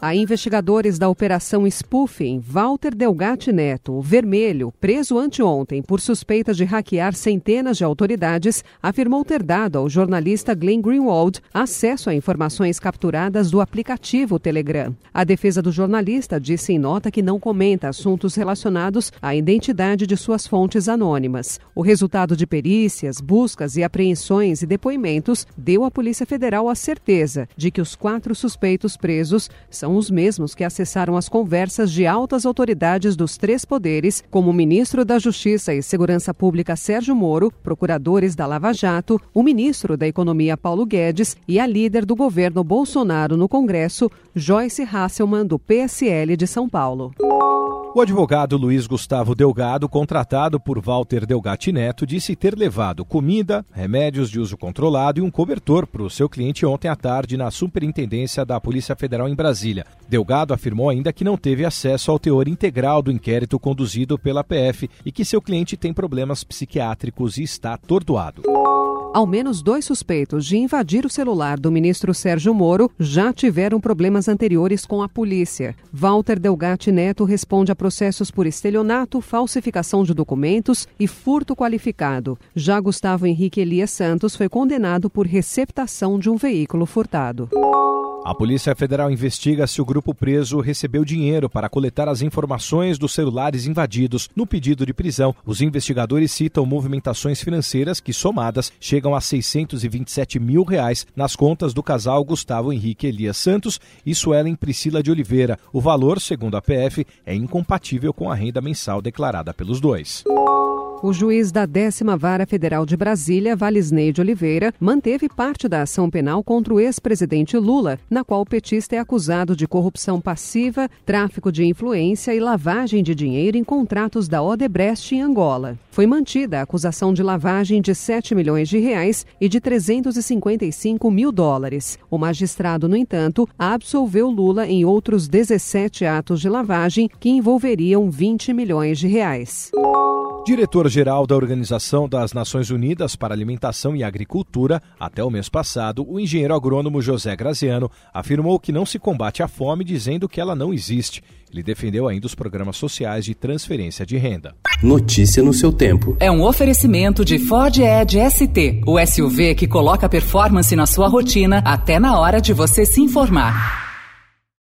A investigadores da Operação Spoofing, Walter Delgatti Neto, o Vermelho, preso anteontem por suspeita de hackear centenas de autoridades, afirmou ter dado ao jornalista Glenn Greenwald acesso a informações capturadas do aplicativo Telegram. A defesa do jornalista disse em nota que não comenta assuntos relacionados à identidade de suas fontes anônimas. O resultado de perícias, buscas e apreensões e depoimentos deu à Polícia Federal a certeza de que os quatro suspeitos presos são são os mesmos que acessaram as conversas de altas autoridades dos três poderes, como o ministro da Justiça e Segurança Pública Sérgio Moro, procuradores da Lava Jato, o ministro da Economia Paulo Guedes e a líder do governo Bolsonaro no Congresso, Joyce Hasselmann, do PSL de São Paulo. O advogado Luiz Gustavo Delgado, contratado por Walter Delgatti Neto, disse ter levado comida, remédios de uso controlado e um cobertor para o seu cliente ontem à tarde na Superintendência da Polícia Federal em Brasília. Delgado afirmou ainda que não teve acesso ao teor integral do inquérito conduzido pela PF e que seu cliente tem problemas psiquiátricos e está atordoado. Ao menos dois suspeitos de invadir o celular do ministro Sérgio Moro já tiveram problemas anteriores com a polícia. Walter Delgatti Neto responde a processos por estelionato, falsificação de documentos e furto qualificado. Já Gustavo Henrique Elias Santos foi condenado por receptação de um veículo furtado. A Polícia Federal investiga se o grupo preso recebeu dinheiro para coletar as informações dos celulares invadidos. No pedido de prisão, os investigadores citam movimentações financeiras que, somadas, chegam a 627 mil reais nas contas do casal Gustavo Henrique Elias Santos e Suelen Priscila de Oliveira. O valor, segundo a PF, é incompatível com a renda mensal declarada pelos dois. O juiz da décima vara federal de Brasília, Valisney de Oliveira, manteve parte da ação penal contra o ex-presidente Lula, na qual o petista é acusado de corrupção passiva, tráfico de influência e lavagem de dinheiro em contratos da Odebrecht em Angola. Foi mantida a acusação de lavagem de 7 milhões de reais e de 355 mil dólares. O magistrado, no entanto, absolveu Lula em outros 17 atos de lavagem que envolveriam 20 milhões de reais. Diretor-geral da Organização das Nações Unidas para Alimentação e Agricultura, até o mês passado, o engenheiro agrônomo José Graziano afirmou que não se combate a fome dizendo que ela não existe. Ele defendeu ainda os programas sociais de transferência de renda. Notícia no seu tempo. É um oferecimento de Ford Edge ST, o SUV que coloca performance na sua rotina até na hora de você se informar.